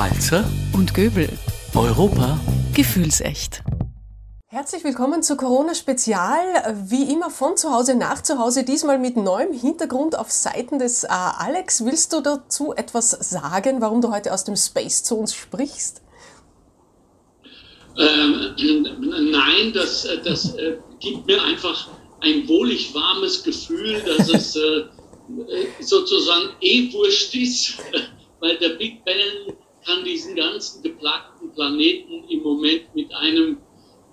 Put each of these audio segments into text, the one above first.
Walzer und Göbel. Europa Gefühlsecht. Herzlich willkommen zu Corona Spezial. Wie immer von zu Hause nach zu Hause, diesmal mit neuem Hintergrund auf Seiten des äh, Alex. Willst du dazu etwas sagen, warum du heute aus dem Space zu uns sprichst? Ähm, nein, das, äh, das äh, gibt mir einfach ein wohlig warmes Gefühl, dass es äh, äh sozusagen eh wurscht ist, weil der Big Bang kann diesen ganzen geplagten Planeten im Moment mit einem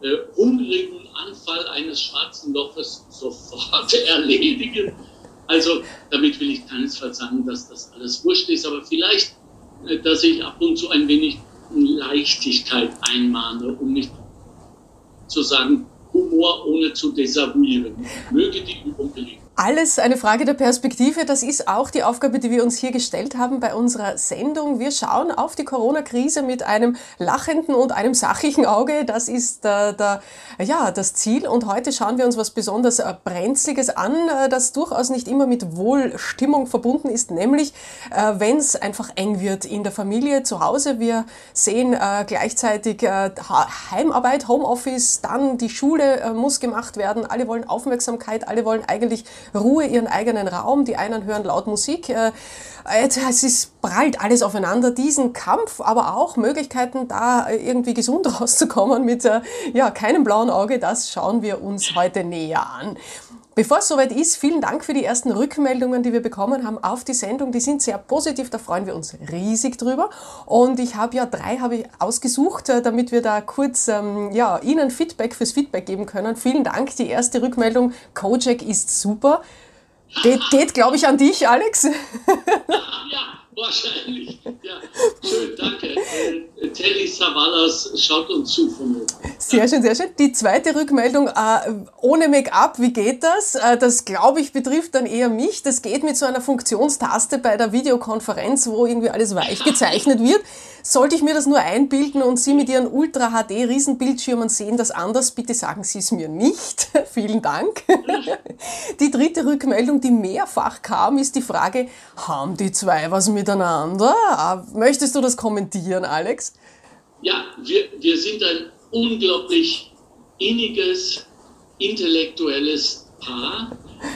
äh, hungrigen Anfall eines schwarzen Loches sofort erledigen. Also damit will ich keinesfalls sagen, dass das alles wurscht ist, aber vielleicht, äh, dass ich ab und zu ein wenig Leichtigkeit einmahne, um nicht zu sagen, Humor ohne zu desavouieren. Möge die Übung gelingen. Alles eine Frage der Perspektive. Das ist auch die Aufgabe, die wir uns hier gestellt haben bei unserer Sendung. Wir schauen auf die Corona-Krise mit einem lachenden und einem sachlichen Auge. Das ist äh, der, ja, das Ziel. Und heute schauen wir uns was besonders äh, Brenzliges an, äh, das durchaus nicht immer mit Wohlstimmung verbunden ist, nämlich wenn es einfach eng wird in der Familie, zu Hause. Wir sehen gleichzeitig Heimarbeit, Homeoffice, dann die Schule muss gemacht werden. Alle wollen Aufmerksamkeit, alle wollen eigentlich Ruhe, ihren eigenen Raum. Die einen hören laut Musik. Äh, es ist prallt alles aufeinander. Diesen Kampf, aber auch Möglichkeiten, da irgendwie gesund rauszukommen mit äh, ja, keinem blauen Auge, das schauen wir uns heute näher an. Bevor es soweit ist, vielen Dank für die ersten Rückmeldungen, die wir bekommen haben auf die Sendung. Die sind sehr positiv, da freuen wir uns riesig drüber. Und ich habe ja drei habe ich ausgesucht, äh, damit wir da kurz ähm, ja, Ihnen Feedback fürs Feedback geben können. Vielen Dank. Die erste Rückmeldung, Kojak ist super. Geht, geht glaube ich, an dich, Alex. Ja, Wahrscheinlich. Ja, schön, danke. Äh, Telly Savalas schaut uns zu von oben. Sehr schön, sehr schön. Die zweite Rückmeldung, äh, ohne Make-up, wie geht das? Äh, das, glaube ich, betrifft dann eher mich. Das geht mit so einer Funktionstaste bei der Videokonferenz, wo irgendwie alles weich gezeichnet wird. Sollte ich mir das nur einbilden und Sie mit Ihren Ultra-HD-Riesenbildschirmen sehen das anders, bitte sagen Sie es mir nicht. Vielen Dank. Die dritte Rückmeldung, die mehrfach kam, ist die Frage, haben die zwei was miteinander? Möchtest du das kommentieren, Alex? Ja, wir, wir sind ein unglaublich inniges, intellektuelles Paar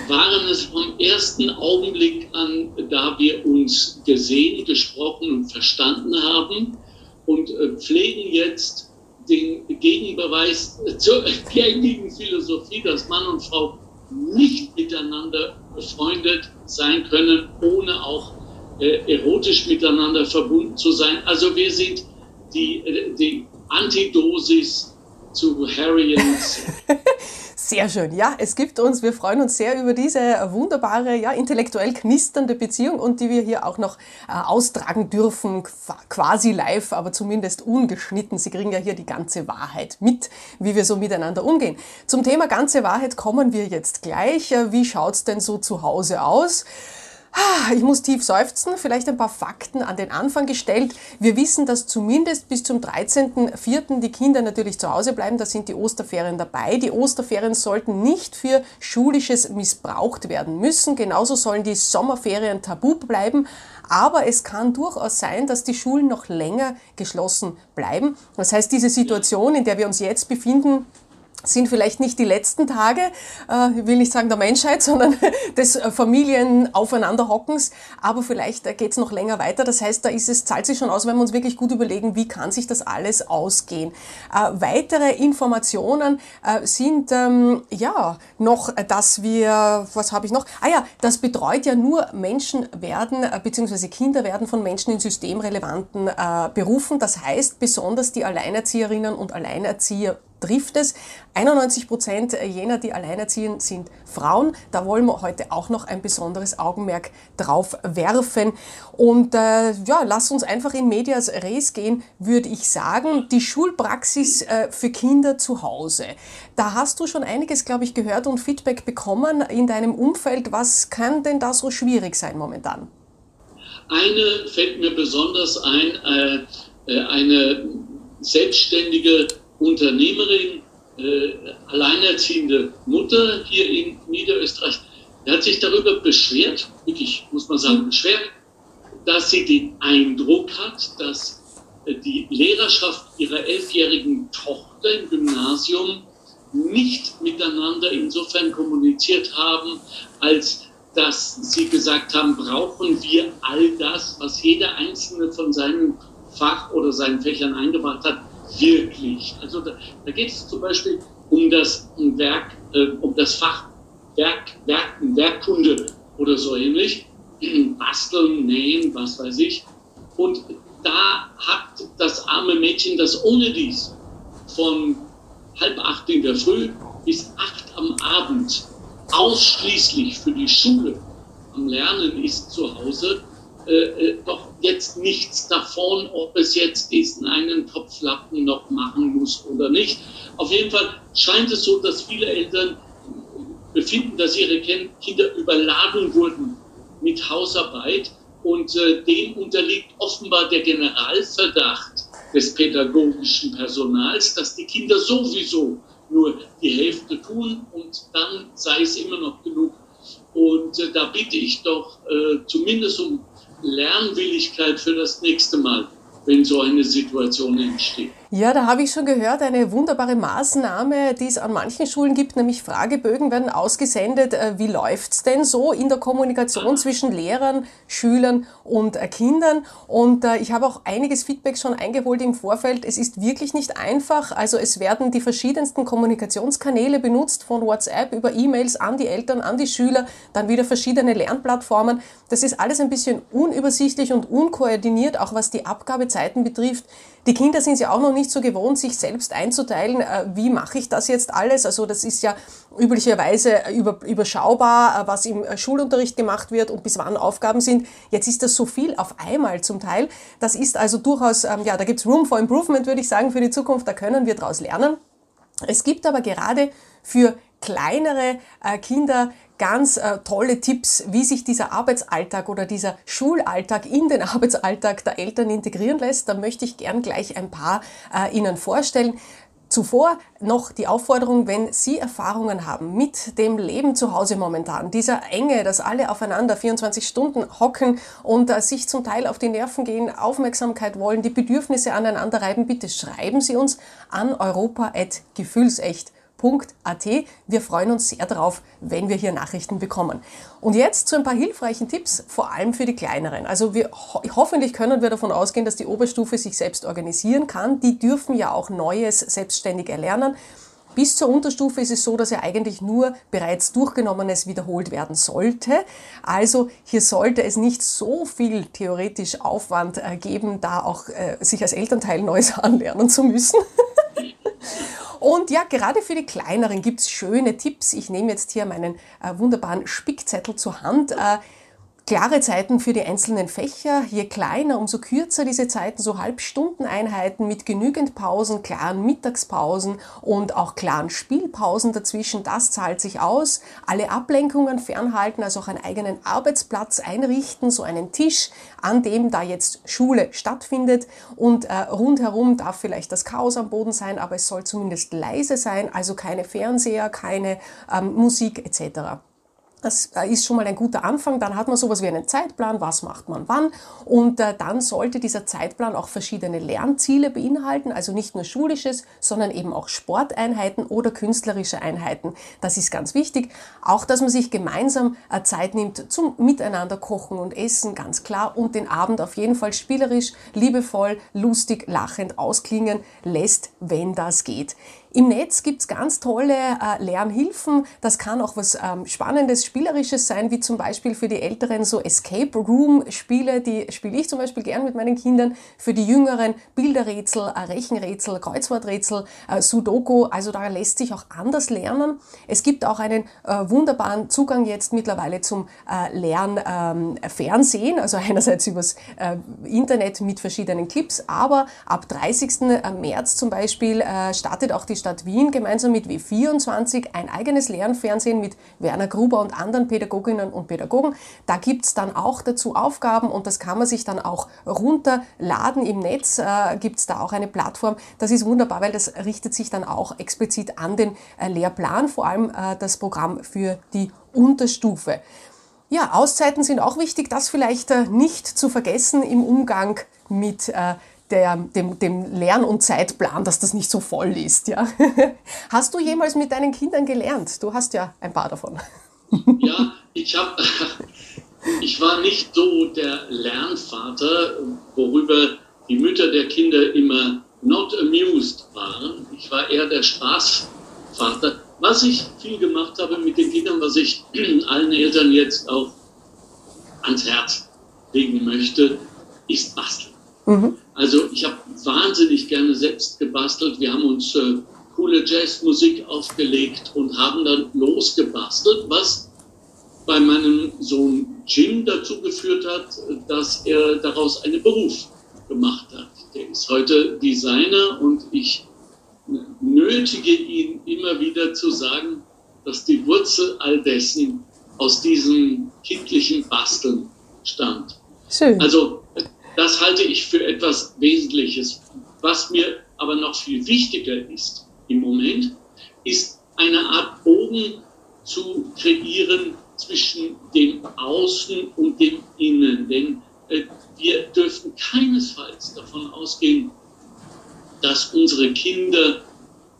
waren es vom ersten Augenblick an, da wir uns gesehen, gesprochen und verstanden haben und äh, pflegen jetzt den Gegenbeweis zur gängigen Philosophie, dass Mann und Frau nicht miteinander befreundet sein können, ohne auch äh, erotisch miteinander verbunden zu sein. Also wir sind die, äh, die Antidosis zu Harriens Sehr schön. Ja, es gibt uns, wir freuen uns sehr über diese wunderbare, ja, intellektuell knisternde Beziehung und die wir hier auch noch äh, austragen dürfen, quasi live, aber zumindest ungeschnitten. Sie kriegen ja hier die ganze Wahrheit mit, wie wir so miteinander umgehen. Zum Thema ganze Wahrheit kommen wir jetzt gleich. Äh, wie schaut's denn so zu Hause aus? Ah, ich muss tief seufzen, vielleicht ein paar Fakten an den Anfang gestellt. Wir wissen, dass zumindest bis zum 13.04. die Kinder natürlich zu Hause bleiben. Da sind die Osterferien dabei. Die Osterferien sollten nicht für Schulisches missbraucht werden müssen. Genauso sollen die Sommerferien tabu bleiben. Aber es kann durchaus sein, dass die Schulen noch länger geschlossen bleiben. Das heißt, diese Situation, in der wir uns jetzt befinden, sind vielleicht nicht die letzten Tage, äh, ich will nicht sagen der Menschheit, sondern des äh, Familienaufeinanderhockens, aber vielleicht äh, geht es noch länger weiter. Das heißt, da ist es, zahlt sich schon aus, wenn wir uns wirklich gut überlegen, wie kann sich das alles ausgehen. weitere Informationen sind ähm, ja noch, dass wir, was habe ich noch? Ah ja, das betreut ja nur Menschen werden, beziehungsweise Kinder werden von Menschen in systemrelevanten Berufen. Das heißt, besonders die Alleinerzieherinnen und Alleinerzieher trifft es. 91 Prozent jener, die alleinerziehen, sind Frauen. Da wollen wir heute auch noch ein besonderes Augenmerk drauf werfen. Und äh, ja, lass uns einfach in Medias Res gehen, würde ich sagen. Die Schulpraxis äh, für Kinder zu Hause. Da hast du schon einiges, glaube ich, gehört und Feedback bekommen in deinem Umfeld. Was kann denn da so schwierig sein momentan? Eine fällt mir besonders ein, äh, äh eine selbstständige Unternehmerin, äh, alleinerziehende Mutter hier in Niederösterreich, die hat sich darüber beschwert, wirklich muss man sagen, beschwert, dass sie den Eindruck hat, dass die Lehrerschaft ihrer elfjährigen Tochter im Gymnasium nicht miteinander insofern kommuniziert haben, als dass sie gesagt haben, brauchen wir all das, was jeder einzelne von seinem Fach oder seinen Fächern eingebracht hat, wirklich. Also da, da geht es zum Beispiel um das Werk, äh, um das Fach Werk, Werk, Werkkunde oder so ähnlich. Basteln, nähen, was weiß ich. Und da hat das arme Mädchen, das ohne dies von halb acht in der Früh bis acht am Abend ausschließlich für die Schule am Lernen ist zu Hause, äh, äh, doch jetzt nichts davon, ob es jetzt diesen einen Topflappen noch machen muss oder nicht. Auf jeden Fall scheint es so, dass viele Eltern befinden, dass ihre Kinder überladen wurden mit Hausarbeit und äh, dem unterliegt offenbar der Generalverdacht des pädagogischen Personals, dass die Kinder sowieso nur die Hälfte tun und dann sei es immer noch genug. Und äh, da bitte ich doch äh, zumindest um Lernwilligkeit für das nächste Mal, wenn so eine Situation entsteht. Ja, da habe ich schon gehört, eine wunderbare Maßnahme, die es an manchen Schulen gibt, nämlich Fragebögen werden ausgesendet. Äh, wie läuft's denn so in der Kommunikation zwischen Lehrern, Schülern und äh, Kindern? Und äh, ich habe auch einiges Feedback schon eingeholt im Vorfeld. Es ist wirklich nicht einfach. Also es werden die verschiedensten Kommunikationskanäle benutzt, von WhatsApp über E-Mails an die Eltern, an die Schüler, dann wieder verschiedene Lernplattformen. Das ist alles ein bisschen unübersichtlich und unkoordiniert, auch was die Abgabezeiten betrifft. Die Kinder sind ja auch noch nicht so gewohnt, sich selbst einzuteilen, äh, wie mache ich das jetzt alles. Also das ist ja üblicherweise überschaubar, äh, was im äh, Schulunterricht gemacht wird und bis wann Aufgaben sind. Jetzt ist das so viel auf einmal zum Teil. Das ist also durchaus, ähm, ja, da gibt es Room for Improvement, würde ich sagen, für die Zukunft. Da können wir daraus lernen. Es gibt aber gerade für kleinere Kinder ganz äh, tolle Tipps, wie sich dieser Arbeitsalltag oder dieser Schulalltag in den Arbeitsalltag der Eltern integrieren lässt. Da möchte ich gern gleich ein paar äh, Ihnen vorstellen. Zuvor noch die Aufforderung, wenn Sie Erfahrungen haben mit dem Leben zu Hause momentan, dieser Enge, dass alle aufeinander 24 Stunden hocken und äh, sich zum Teil auf die Nerven gehen, Aufmerksamkeit wollen, die Bedürfnisse aneinander reiben, bitte schreiben Sie uns an europa.gefühlsecht.de www.ftf.at. Wir freuen uns sehr darauf, wenn wir hier Nachrichten bekommen. Und jetzt zu ein paar hilfreichen Tipps, vor allem für die Kleineren. Also wir, hoffentlich können wir davon ausgehen, dass die Oberstufe sich selbst organisieren kann. Die dürfen ja auch Neues selbstständig erlernen. Bis zur Unterstufe ist es so, dass ja eigentlich nur bereits Durchgenommenes wiederholt werden sollte. Also hier sollte es nicht so viel theoretisch Aufwand äh, geben, da auch äh, sich als Elternteil Neues anlernen zu müssen. Und ja, gerade für die Kleineren gibt es schöne Tipps. Ich nehme jetzt hier meinen äh, wunderbaren Spickzettel zur Hand. Äh, Klare Zeiten für die einzelnen Fächer. Je kleiner, umso kürzer diese Zeiten, so Halbstundeneinheiten mit genügend Pausen, klaren Mittagspausen und auch klaren Spielpausen dazwischen. Das zahlt sich aus. Alle Ablenkungen fernhalten, also auch einen eigenen Arbeitsplatz einrichten, so einen Tisch, an dem da jetzt Schule stattfindet. Und äh, rundherum darf vielleicht das Chaos am Boden sein, aber es soll zumindest leise sein, also keine Fernseher, keine ähm, Musik etc. Das äh, ist schon mal ein guter Anfang. Dann hat man sowas wie einen Zeitplan, was macht man wann. Und äh, dann sollte dieser Zeitplan auch verschiedene Lernziele beinhalten, also nicht nur schulisches, sondern eben auch Sporteinheiten oder künstlerische Einheiten. Das ist ganz wichtig. Auch, dass man sich gemeinsam äh, Zeit nimmt zum Miteinander kochen und essen, ganz klar. Und den Abend auf jeden Fall spielerisch, liebevoll, lustig, lachend ausklingen lässt, wenn das geht. Im Netz gibt's ganz tolle äh, Lernhilfen. Das kann auch was ähm, Spannendes, Spielerisches sein, wie zum Beispiel für die Älteren so Escape Room Spiele, die spiele ich zum Beispiel gern mit meinen Kindern. Für die Jüngeren Bilderrätsel, äh, Rechenrätsel, Kreuzworträtsel, äh, Sudoku. Also da lässt sich auch anders lernen. Es gibt auch einen äh, wunderbaren Zugang jetzt mittlerweile zum äh, Lernfernsehen, ähm, also einerseits übers äh, Internet mit verschiedenen Clips, aber ab 30. März zum Beispiel startet auch die Stadt Wien gemeinsam mit W24 ein eigenes Lernfernsehen mit Werner Gruber und anderen Pädagoginnen und Pädagogen. Da gibt es dann auch dazu Aufgaben und das kann man sich dann auch runterladen im Netz. Äh, gibt es da auch eine Plattform. Das ist wunderbar, weil das richtet sich dann auch explizit an den äh, Lehrplan, vor allem äh, das Programm für die Unterstufe. Ja, Auszeiten sind auch wichtig, das vielleicht äh, nicht zu vergessen im Umgang mit äh, der, dem, dem Lern- und Zeitplan, dass das nicht so voll ist. Ja? Hast du jemals mit deinen Kindern gelernt? Du hast ja ein paar davon. Ja, ich habe, ich war nicht so der Lernvater, worüber die Mütter der Kinder immer not amused waren. Ich war eher der Spaßvater. Was ich viel gemacht habe mit den Kindern, was ich allen Eltern jetzt auch ans Herz legen möchte, ist Basteln. Mhm. Also ich habe wahnsinnig gerne selbst gebastelt. Wir haben uns äh, coole Jazzmusik aufgelegt und haben dann losgebastelt, was bei meinem Sohn Jim dazu geführt hat, dass er daraus einen Beruf gemacht hat. Der ist heute Designer und ich nötige ihn immer wieder zu sagen, dass die Wurzel all dessen aus diesem kindlichen Basteln stammt. Schön. Also das halte ich für etwas Wesentliches. Was mir aber noch viel wichtiger ist im Moment, ist eine Art Bogen zu kreieren zwischen dem Außen und dem Innen. Denn äh, wir dürfen keinesfalls davon ausgehen, dass unsere Kinder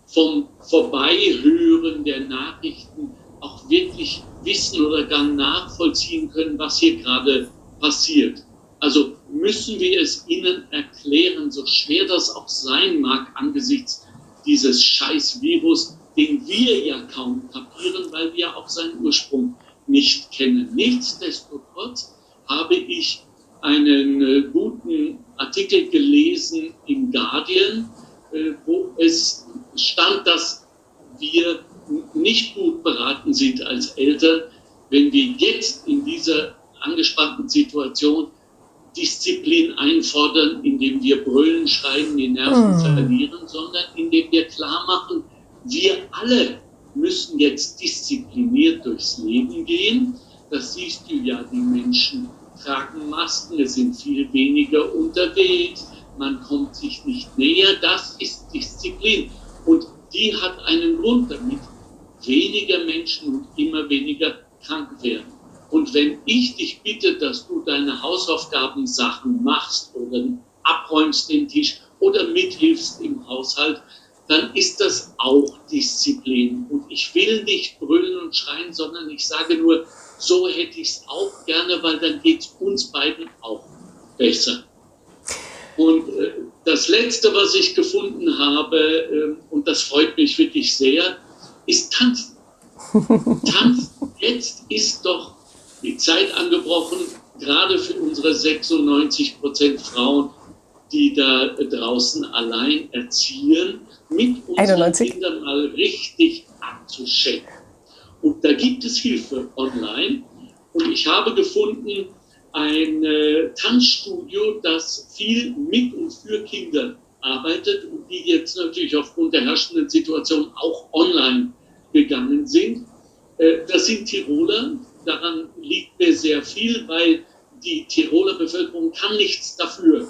vom Vorbeihören der Nachrichten auch wirklich wissen oder gar nachvollziehen können, was hier gerade passiert. Also müssen wir es ihnen erklären, so schwer das auch sein mag angesichts dieses scheiß Virus, den wir ja kaum kapieren, weil wir auch seinen Ursprung nicht kennen. Nichtsdestotrotz habe ich einen äh, guten Artikel gelesen im Guardian, äh, wo es stand, dass wir nicht gut beraten sind als Eltern, wenn wir jetzt in dieser angespannten Situation Disziplin einfordern, indem wir brüllen, schreien, die Nerven mm. verlieren, sondern indem wir klar machen, wir alle müssen jetzt diszipliniert durchs Leben gehen. Das siehst du ja, die Menschen tragen Masken, es sind viel weniger unterwegs, man kommt sich nicht näher. Das ist Disziplin. Und die hat einen Grund, damit weniger Menschen und immer weniger krank werden. Und wenn ich dich bitte, dass du deine Hausaufgabensachen machst oder abräumst den Tisch oder mithilfst im Haushalt, dann ist das auch Disziplin. Und ich will nicht brüllen und schreien, sondern ich sage nur, so hätte ich es auch gerne, weil dann geht es uns beiden auch besser. Und äh, das Letzte, was ich gefunden habe, äh, und das freut mich wirklich sehr, ist Tanzen. Tanzen, jetzt ist doch die Zeit angebrochen, gerade für unsere 96 Prozent Frauen, die da draußen allein erziehen, mit unseren 91. Kindern mal richtig abzuschenken. Und da gibt es Hilfe online. Und ich habe gefunden ein äh, Tanzstudio, das viel mit und für Kinder arbeitet und die jetzt natürlich aufgrund der herrschenden Situation auch online gegangen sind. Äh, das sind Tiroler. Daran liegt mir sehr viel, weil die Tiroler Bevölkerung kann nichts dafür,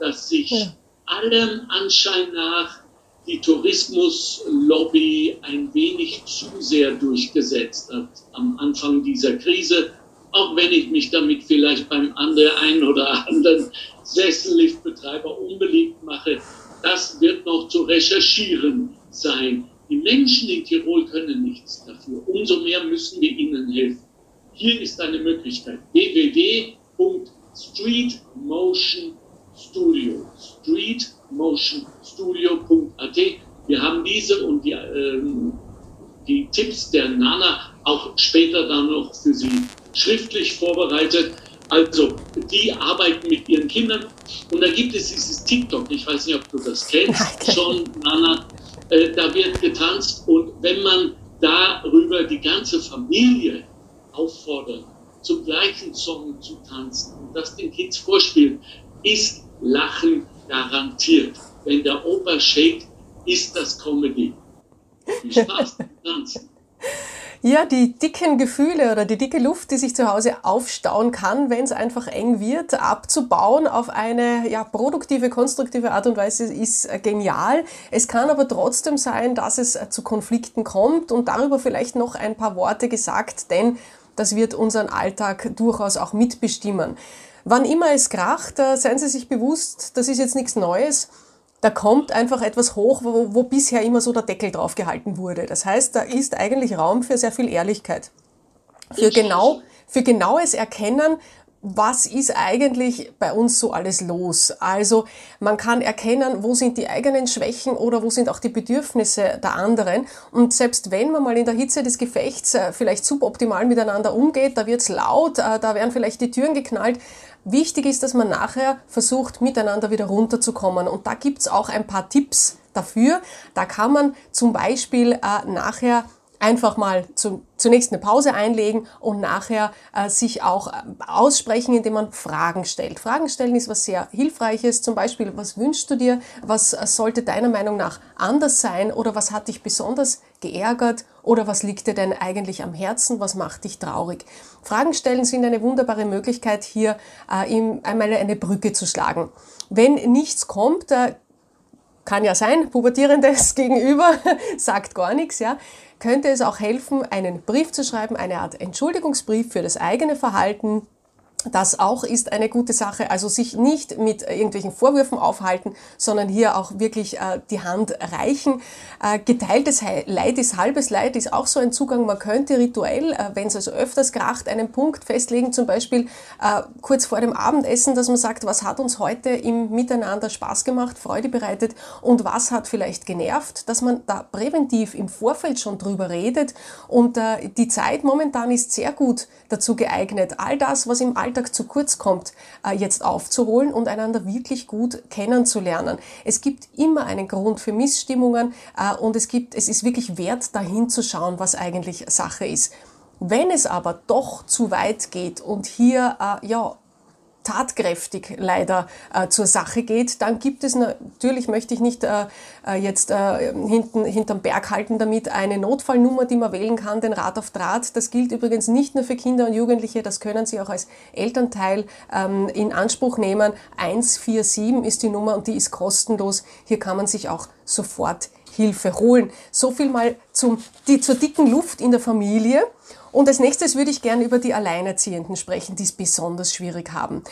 dass sich ja. allem Anschein nach die Tourismuslobby ein wenig zu sehr durchgesetzt hat am Anfang dieser Krise, auch wenn ich mich damit vielleicht beim anderen einen oder anderen Sesselliftbetreiber unbeliebt mache. Das wird noch zu recherchieren sein. Die Menschen in Tirol können nichts dafür. Umso mehr müssen wir ihnen helfen. Hier ist eine Möglichkeit. www.streetmotionstudio. streetmotionstudio.at. Wir haben diese und die, ähm, die Tipps der Nana auch später dann noch für Sie schriftlich vorbereitet. Also, die arbeiten mit ihren Kindern. Und da gibt es dieses TikTok, ich weiß nicht, ob du das kennst, schon, Nana. Äh, da wird getanzt und wenn man darüber die ganze Familie auffordert, zum gleichen Song zu tanzen und das den Kids vorspielt, ist Lachen garantiert. Wenn der Opa shakt, ist das Comedy. Viel Spaß beim Tanzen. Ja, die dicken Gefühle oder die dicke Luft, die sich zu Hause aufstauen kann, wenn es einfach eng wird, abzubauen auf eine ja, produktive, konstruktive Art und Weise ist äh, genial. Es kann aber trotzdem sein, dass es äh, zu Konflikten kommt und darüber vielleicht noch ein paar Worte gesagt, denn das wird unseren Alltag durchaus auch mitbestimmen. Wann immer es kracht, äh, seien Sie sich bewusst, das ist jetzt nichts Neues. Da kommt einfach etwas hoch, wo, wo bisher immer so der Deckel drauf gehalten wurde. Das heißt, da ist eigentlich Raum für sehr viel Ehrlichkeit. Für genau, für genaues Erkennen, was ist eigentlich bei uns so alles los? Also man kann erkennen, wo sind die eigenen Schwächen oder wo sind auch die Bedürfnisse der anderen. Und selbst wenn man mal in der Hitze des Gefechts äh, vielleicht suboptimal miteinander umgeht, da wird's laut, äh, da werden vielleicht die Türen geknallt. Wichtig ist, dass man nachher versucht, miteinander wieder runterzukommen. Und da gibt's auch ein paar Tipps dafür. Da kann man zum Beispiel äh, nachher einfach mal zu, zunächst eine Pause einlegen und nachher äh, sich auch äh, aussprechen, indem man Fragen stellt. Fragen stellen ist was sehr Hilfreiches. Zum Beispiel, was wünschst du dir? Was äh, sollte deiner Meinung nach anders sein? Oder was hat dich besonders geärgert? Oder was liegt dir denn eigentlich am Herzen? Was macht dich traurig? Fragen stellen sind eine wunderbare Möglichkeit, hier äh, einmal eine Brücke zu schlagen. Wenn nichts kommt, äh, kann ja sein, pubertierendes Gegenüber sagt gar nichts, ja. Könnte es auch helfen, einen Brief zu schreiben, eine Art Entschuldigungsbrief für das eigene Verhalten, das auch ist eine gute Sache. Also sich nicht mit irgendwelchen Vorwürfen aufhalten, sondern hier auch wirklich äh, die Hand reichen. Äh, geteiltes Leid ist halbes Leid ist auch so ein Zugang. Man könnte rituell, äh, wenn es also öfters kracht, einen Punkt festlegen, zum Beispiel äh, kurz vor dem Abendessen, dass man sagt, was hat uns heute im Miteinander Spaß gemacht, Freude bereitet und was hat vielleicht genervt, dass man da präventiv im Vorfeld schon drüber redet. Und äh, die Zeit momentan ist sehr gut dazu geeignet, all das, was im Alltag Alltag zu kurz kommt, äh, jetzt aufzuholen und einander wirklich gut kennenzulernen. Es gibt immer einen Grund für Missstimmungen äh, und es gibt, es ist wirklich wert, dahin zu schauen, was eigentlich Sache ist. Wenn es aber doch zu weit geht und hier äh, ja tatkräftig leider äh, zur Sache geht, dann gibt es natürlich, möchte ich nicht äh, äh, jetzt äh, hinten, hinterm Berg halten damit, eine Notfallnummer, die man wählen kann, den Rat auf Draht. Das gilt übrigens nicht nur für Kinder und Jugendliche, das können Sie auch als Elternteil ähm, in Anspruch nehmen. 147 ist die Nummer und die ist kostenlos. Hier kann man sich auch sofort Hilfe holen. So viel mal zum, die, zur dicken Luft in der Familie. Und als nächstes würde ich gerne über die Alleinerziehenden sprechen, die es besonders schwierig haben.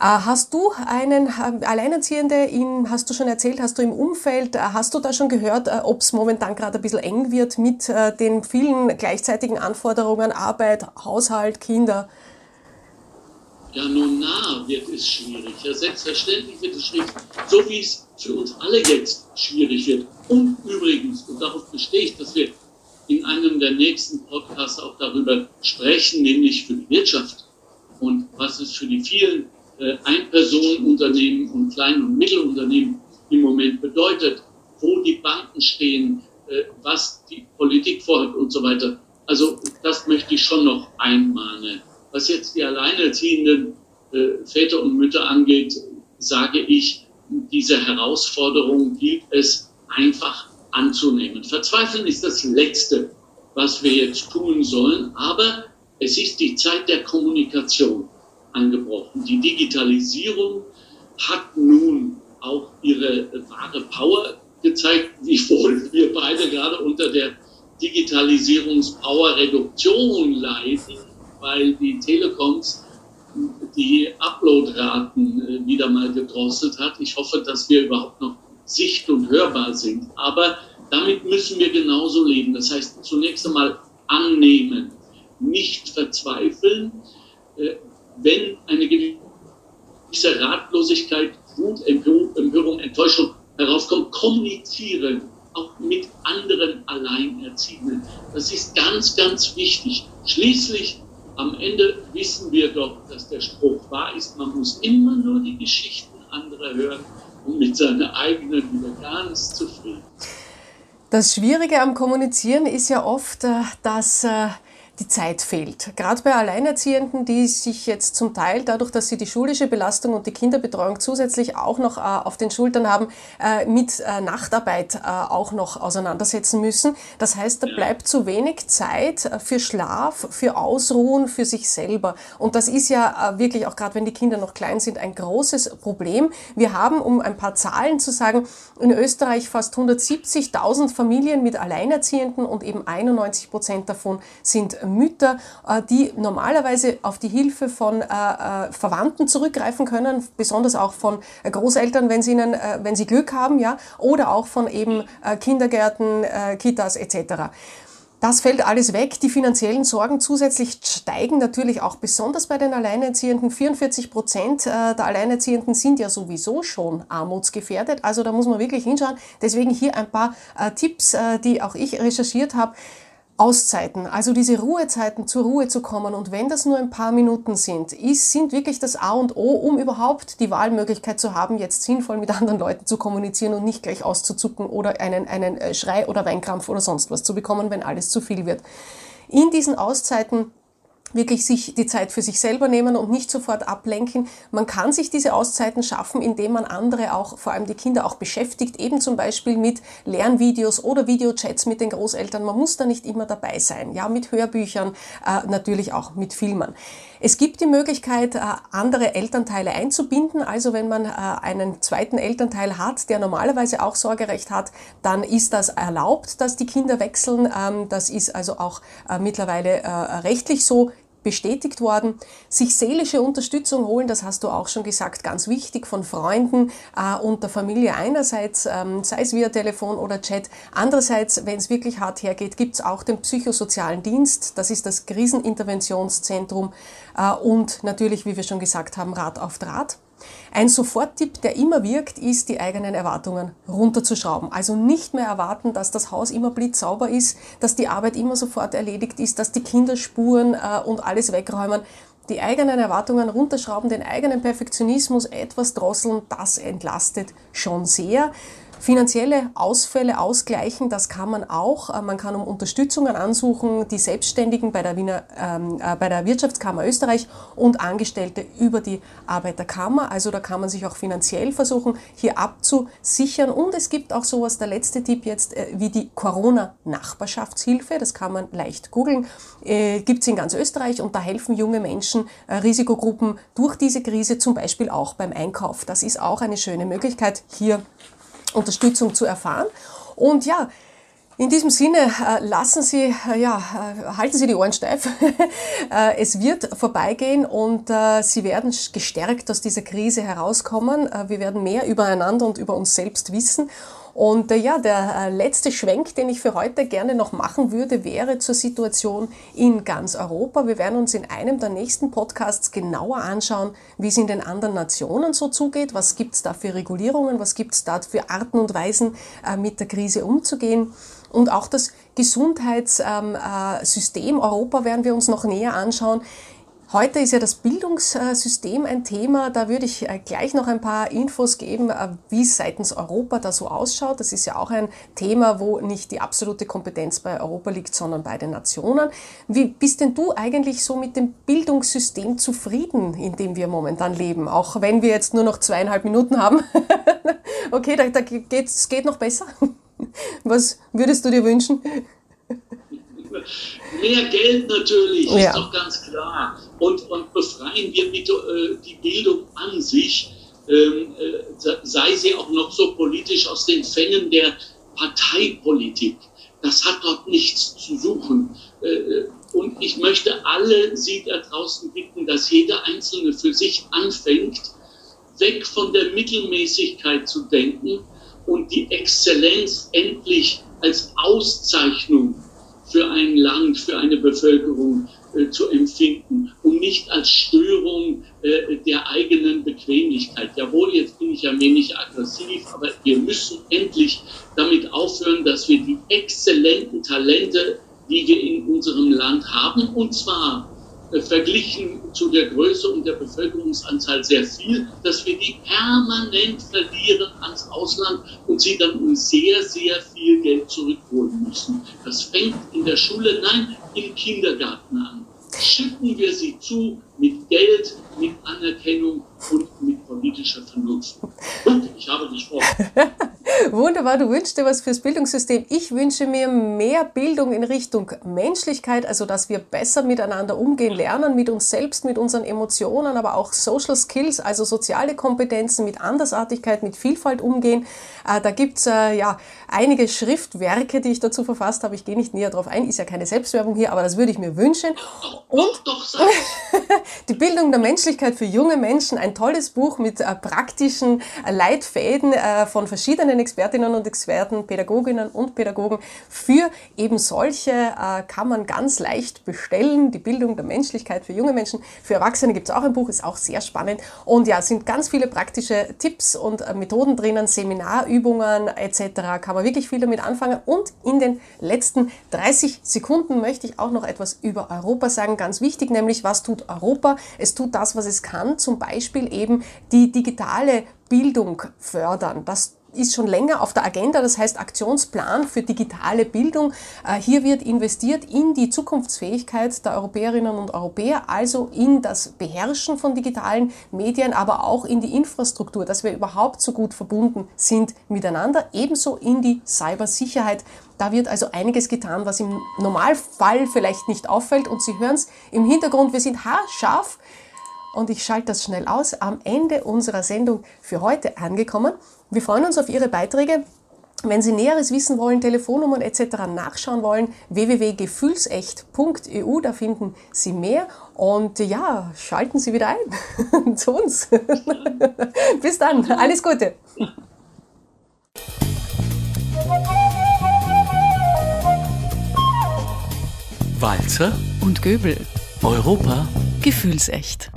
Äh, hast du einen äh, Alleinerziehende, in, hast du schon erzählt, hast du im Umfeld, äh, hast du da schon gehört, ob es momentan gerade ein bisschen eng wird mit den vielen gleichzeitigen Anforderungen, Arbeit, Haushalt, Kinder? Ja, nun nah wird es schwierig. Ja, selbstverständlich wird es schwierig, so wie es für uns alle jetzt schwierig wird. Und übrigens, und darauf bestehe ich, dass wir in einem der nächsten Podcasts auch darüber sprechen, nämlich für die Wirtschaft und was es für die vielen äh, Einpersonenunternehmen und Klein- und Mittelunternehmen im Moment bedeutet, wo die Banken stehen, äh, was die Politik vorhat und so weiter. Also das möchte ich schon noch einmahnen. Was jetzt die alleinerziehenden äh, Väter und Mütter angeht, sage ich, diese Herausforderung gilt es einfach anzunehmen. Verzweifeln ist das Letzte, was wir jetzt tun sollen, aber es ist die Zeit der Kommunikation angebrochen. Die Digitalisierung hat nun auch ihre wahre Power gezeigt, wiewohl wir beide gerade unter der Digitalisierungspower-Reduktion leiden, weil die Telekoms die Uploadraten äh, wieder mal gedrosselt hat. Ich hoffe, dass wir überhaupt noch sicht- und hörbar sind. Aber damit müssen wir genauso leben. Das heißt, zunächst einmal annehmen, nicht verzweifeln. Äh, wenn eine gewisse Ratlosigkeit, Wut, Empörung, Enttäuschung heraufkommt, kommunizieren, auch mit anderen Alleinerziehenden. Das ist ganz, ganz wichtig. Schließlich, Ende wissen wir doch, dass der Spruch wahr ist, man muss immer nur die Geschichten anderer hören und mit seiner eigenen wieder ganz zufrieden. Das Schwierige am Kommunizieren ist ja oft, äh, dass äh, die Zeit fehlt. Gerade bei Alleinerziehenden, die sich jetzt zum Teil dadurch, dass sie die schulische Belastung und die Kinderbetreuung zusätzlich auch noch äh, auf den Schultern haben, äh, mit äh, Nachtarbeit äh, auch noch auseinandersetzen müssen. Das heißt, da bleibt zu wenig Zeit äh, für Schlaf, für Ausruhen, für sich selber. Und das ist ja äh, wirklich auch gerade, wenn die Kinder noch klein sind, ein großes Problem. Wir haben, um ein paar Zahlen zu sagen, in Österreich fast 170.000 Familien mit Alleinerziehenden und eben 91 Prozent davon sind Mütter, äh, die normalerweise auf die Hilfe von Verwandten zurückgreifen können, besonders auch von Großeltern, wenn sie, ihnen, wenn sie Glück haben, ja, oder auch von eben Kindergärten, Kitas etc. Das fällt alles weg. Die finanziellen Sorgen zusätzlich steigen natürlich auch besonders bei den Alleinerziehenden. 44 Prozent äh, der Alleinerziehenden sind ja sowieso schon armutsgefährdet. Also da muss man wirklich hinschauen. Deswegen hier ein paar äh, Tipps, äh, die auch ich recherchiert habe. Auszeiten, also diese Ruhezeiten zur Ruhe zu kommen und wenn das nur ein paar Minuten sind, ist, sind wirklich das A und O, um überhaupt die Wahlmöglichkeit zu haben, jetzt sinnvoll mit anderen Leuten zu kommunizieren und nicht gleich auszuzucken oder einen, einen äh, Schrei oder Weinkrampf oder sonst was zu bekommen, wenn alles zu viel wird. In diesen Auszeiten wirklich sich die Zeit für sich selber nehmen und nicht sofort ablenken. Man kann sich diese Auszeiten schaffen, indem man andere auch, vor allem die Kinder auch beschäftigt, eben zum Beispiel mit Lernvideos oder Videochats mit den Großeltern. Man muss da nicht immer dabei sein, ja, mit Hörbüchern, äh, natürlich auch mit Filmen. Es gibt die Möglichkeit, äh, andere Elternteile einzubinden. Also wenn man äh, einen zweiten Elternteil hat, der normalerweise auch Sorgerecht hat, dann ist das erlaubt, dass die Kinder wechseln. Ähm, das ist also auch äh, mittlerweile rechtlich so bestätigt worden. Sich seelische Unterstützung holen, das hast du auch schon gesagt, ganz wichtig von Freunden äh, und der Familie einerseits, ähm, sei es via Telefon oder Chat. Andererseits, wenn es wirklich hart hergeht, gibt es auch den psychosozialen Dienst. Das ist das Kriseninterventionszentrum äh, und natürlich, wie wir schon gesagt haben, Rat auf Draht. Ein Soforttipp, der immer wirkt, ist, die eigenen Erwartungen runterzuschrauben. Also nicht mehr erwarten, dass das Haus immer blitzsauber ist, dass die Arbeit immer sofort erledigt ist, dass die Kinder spuren äh, und alles wegräumen. Die eigenen Erwartungen runterschrauben, den eigenen Perfektionismus etwas drosseln, das entlastet schon sehr. Finanzielle Ausfälle ausgleichen, das kann man auch. Äh, man kann um Unterstützungen ansuchen, die Selbstständigen bei der, Wiener, ähm, äh, bei der Wirtschaftskammer Österreich und Angestellte über die Arbeiterkammer. Also da kann man sich auch finanziell versuchen, hier abzusichern. Und es gibt auch sowas, der letzte Tipp jetzt, äh, wie die Corona-Nachbarschaftshilfe. Das kann man leicht googeln. Äh, gibt es in ganz Österreich und da helfen junge Menschen, äh, Risikogruppen durch diese Krise, zum Beispiel auch beim Einkauf. Das ist auch eine schöne Möglichkeit, hier Unterstützung zu erfahren. Und ja, in diesem Sinne äh, lassen Sie, äh, ja, äh, halten Sie die Ohren steif. Es wird vorbeigehen und Sie werden gestärkt aus dieser Krise herauskommen. Wir werden mehr übereinander und über uns selbst wissen. Und äh, ja, der äh, letzte Schwenk, den ich für heute gerne noch machen würde, wäre zur Situation in ganz Europa. Wir werden uns in einem der nächsten Podcasts genauer anschauen, wie es in den anderen Nationen so zugeht, was gibt es da für Regulierungen, was gibt es da für Arten und Weisen, äh, mit der Krise umzugehen. Und auch das Gesundheitssystem Europa werden wir uns noch näher anschauen. Heute ist ja das Bildungssystem ein Thema. Da würde ich äh, gleich noch ein paar Infos geben, äh, wie es seitens Europa da so ausschaut. Das ist ja auch ein Thema, wo nicht die absolute Kompetenz bei Europa liegt, sondern bei den Nationen. Wie bist denn du eigentlich so mit dem Bildungssystem zufrieden, in dem wir momentan leben? Auch wenn wir jetzt nur noch zweieinhalb Minuten haben. okay, da, da geht es geht noch besser. Was würdest du dir wünschen? Mehr Geld natürlich, ja. ist doch ganz klar. Und, und befreien wir bitte äh, die Bildung an sich, ähm, äh, sei sie auch noch so politisch aus den Fängen der Parteipolitik. Das hat dort nichts zu suchen. Äh, äh, und ich möchte alle Sie da draußen bitten, dass jeder Einzelne für sich anfängt, weg von der Mittelmäßigkeit zu denken und die Exzellenz endlich als Auszeichnung für ein Land, für eine Bevölkerung äh, zu empfinden und nicht als Störung äh, der eigenen Bequemlichkeit. Jawohl, jetzt bin ich ja wenig aggressiv, aber wir müssen endlich damit aufhören, dass wir die exzellenten Talente, die wir in unserem Land haben, und zwar verglichen zu der Größe und der Bevölkerungsanzahl sehr viel, dass wir die permanent verlieren ans Ausland und sie dann um sehr, sehr viel Geld zurückholen müssen. Das fängt in der Schule, nein, im Kindergarten an. Schicken wir sie zu mit Geld, mit Anerkennung und mit politischer Vernunft. Und ich habe gesprochen. Wunderbar, du wünschst dir was fürs Bildungssystem. Ich wünsche mir mehr Bildung in Richtung Menschlichkeit, also dass wir besser miteinander umgehen lernen, mit uns selbst, mit unseren Emotionen, aber auch Social Skills, also soziale Kompetenzen, mit Andersartigkeit, mit Vielfalt umgehen. Äh, da gibt's äh, ja einige Schriftwerke, die ich dazu verfasst habe. Ich gehe nicht näher drauf ein, ist ja keine Selbstwerbung hier, aber das würde ich mir wünschen. Und doch, doch, die Bildung der Menschlichkeit für junge Menschen, ein tolles Buch mit äh, praktischen Leitfäden von verschiedenen Expertinnen und Experten, Pädagoginnen und Pädagogen. Für eben solche äh, kann man ganz leicht bestellen. Die Bildung der Menschlichkeit für junge Menschen. Für Erwachsene gibt es auch ein Buch, ist auch sehr spannend. Und ja, sind ganz viele praktische Tipps und äh, Methoden drinnen, Seminarübungen etc. Kann man wirklich viel damit anfangen. Und in den letzten 30 Sekunden möchte ich auch noch etwas über Europa sagen. Ganz wichtig, nämlich was tut Europa? Es tut das, was es kann. Zum Beispiel eben die digitale Bildung fördern. Das ist schon länger auf der Agenda, das heißt Aktionsplan für digitale Bildung. Äh, hier wird investiert in die Zukunftsfähigkeit der Europäerinnen und Europäer, also in das Beherrschen von digitalen Medien, aber auch in die Infrastruktur, dass wir überhaupt so gut verbunden sind miteinander, ebenso in die Cybersicherheit. Da wird also einiges getan, was im Normalfall vielleicht nicht auffällt und Sie hören es im Hintergrund, wir sind haarscharf und ich schalte das schnell aus, am Ende unserer Sendung für heute angekommen. Wir freuen uns auf Ihre Beiträge. Wenn Sie Näheres wissen wollen, Telefonnummern etc. nachschauen wollen, www.gefühlsecht.eu, da finden Sie mehr. Und ja, schalten Sie wieder ein zu uns. Bis dann, alles Gute. Walzer und Göbel. Europa gefühlsecht.